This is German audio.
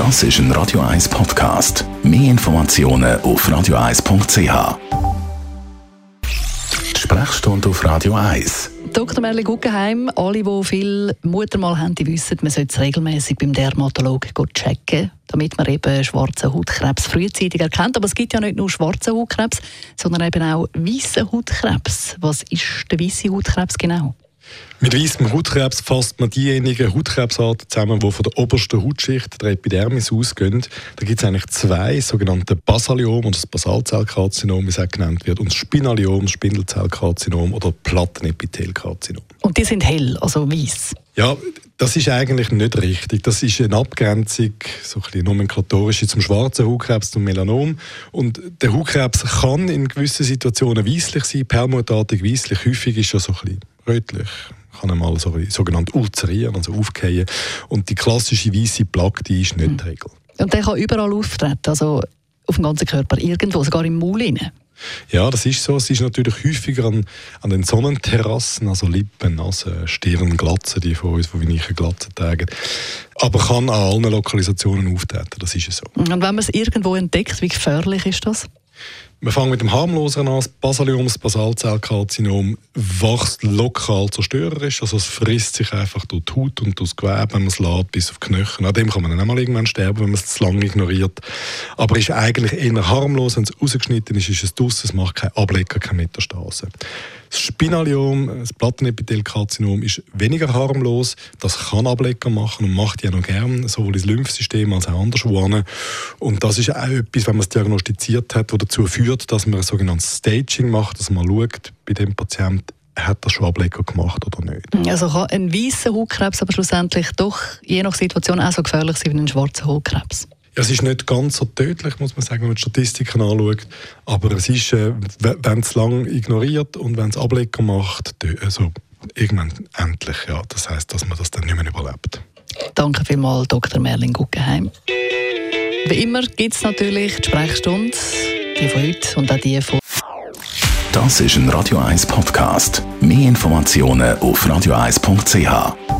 Das ist ein Radio 1 Podcast. Mehr Informationen auf radio1.ch. Sprechstunde auf Radio 1. Dr. Merli Guggenheim, alle, die viel Muttermal haben, die wissen, man sollte es regelmäßig beim Dermatologen checken, damit man eben schwarzen Hautkrebs frühzeitig erkennt. Aber es gibt ja nicht nur schwarzen Hautkrebs, sondern eben auch weißen Hautkrebs. Was ist der weiße Hautkrebs genau? Mit weißem Hautkrebs fasst man diejenigen Hautkrebsarten zusammen, die von der obersten Hautschicht, der Epidermis, ausgehen. Da gibt es eigentlich zwei, sogenannte Basaliom und das Basalzellkarzinom, wie es auch genannt wird, und das Spinaliom, das Spindelzellkarzinom oder Plattenepithelkarzinom. Und die sind hell, also weiß? Ja, das ist eigentlich nicht richtig. Das ist eine Abgrenzung, so ein bisschen nomenklatorische zum schwarzen Hautkrebs, zum Melanom. Und der Hautkrebs kann in gewissen Situationen weißlich sein, permutartig weißlich. Häufig ist er so ein bisschen rötlich kann einmal so, sogenannt ulzerieren, also aufgehen. Und die klassische weiße Plaque, die ist nicht die Regel. Und der kann überall auftreten, also auf dem ganzen Körper, irgendwo, sogar im Maul rein? Ja, das ist so. Es ist natürlich häufiger an, an den Sonnenterrassen, also Lippen, Nase, Stirn, Glatzen, die von uns, die wir nicht Glatzen tragen. Aber kann an allen Lokalisationen auftreten, das ist so. Und wenn man es irgendwo entdeckt, wie gefährlich ist das? Wir fangen mit dem harmlosen an. Das Basalium, das Basalzellkarzinom, wächst lokal zerstörerisch. Also es frisst sich einfach durch die Haut und durch das Gewebe, wenn man es lässt, bis auf die Knöchel. An dem kann man dann auch mal irgendwann sterben, wenn man es zu lange ignoriert. Aber ist eigentlich eher harmlos. Wenn es rausgeschnitten ist, ist es draussen. Es macht keinen Ablecker, keine Metastase. Das Spinaliom, das Plattenepithelkarzinom, ist weniger harmlos. Das kann Ablecker machen und macht ja noch gern, sowohl ins Lymphsystem als auch anderswo. Und das ist auch etwas, wenn man es diagnostiziert hat, was dazu führt, dass man ein sogenanntes Staging macht, dass man schaut, bei dem Patienten, hat er schon Ablecker gemacht oder nicht. Also kann ein weißer Hautkrebs aber schlussendlich doch je nach Situation auch so gefährlich sein wie ein schwarzer Hautkrebs? Es ist nicht ganz so tödlich, muss man sagen, wenn man die Statistiken anschaut. Aber es ist, äh, wenn es lang ignoriert und wenn es Ablecker macht, also irgendwann endlich, ja. Das heißt, dass man das dann nicht mehr überlebt. Danke vielmals, Dr. Merlin Guggenheim. Wie immer gibt es natürlich die Sprechstunde, die von heute und auch die von. Das ist ein Radio 1 Podcast. Mehr Informationen auf radio1.ch.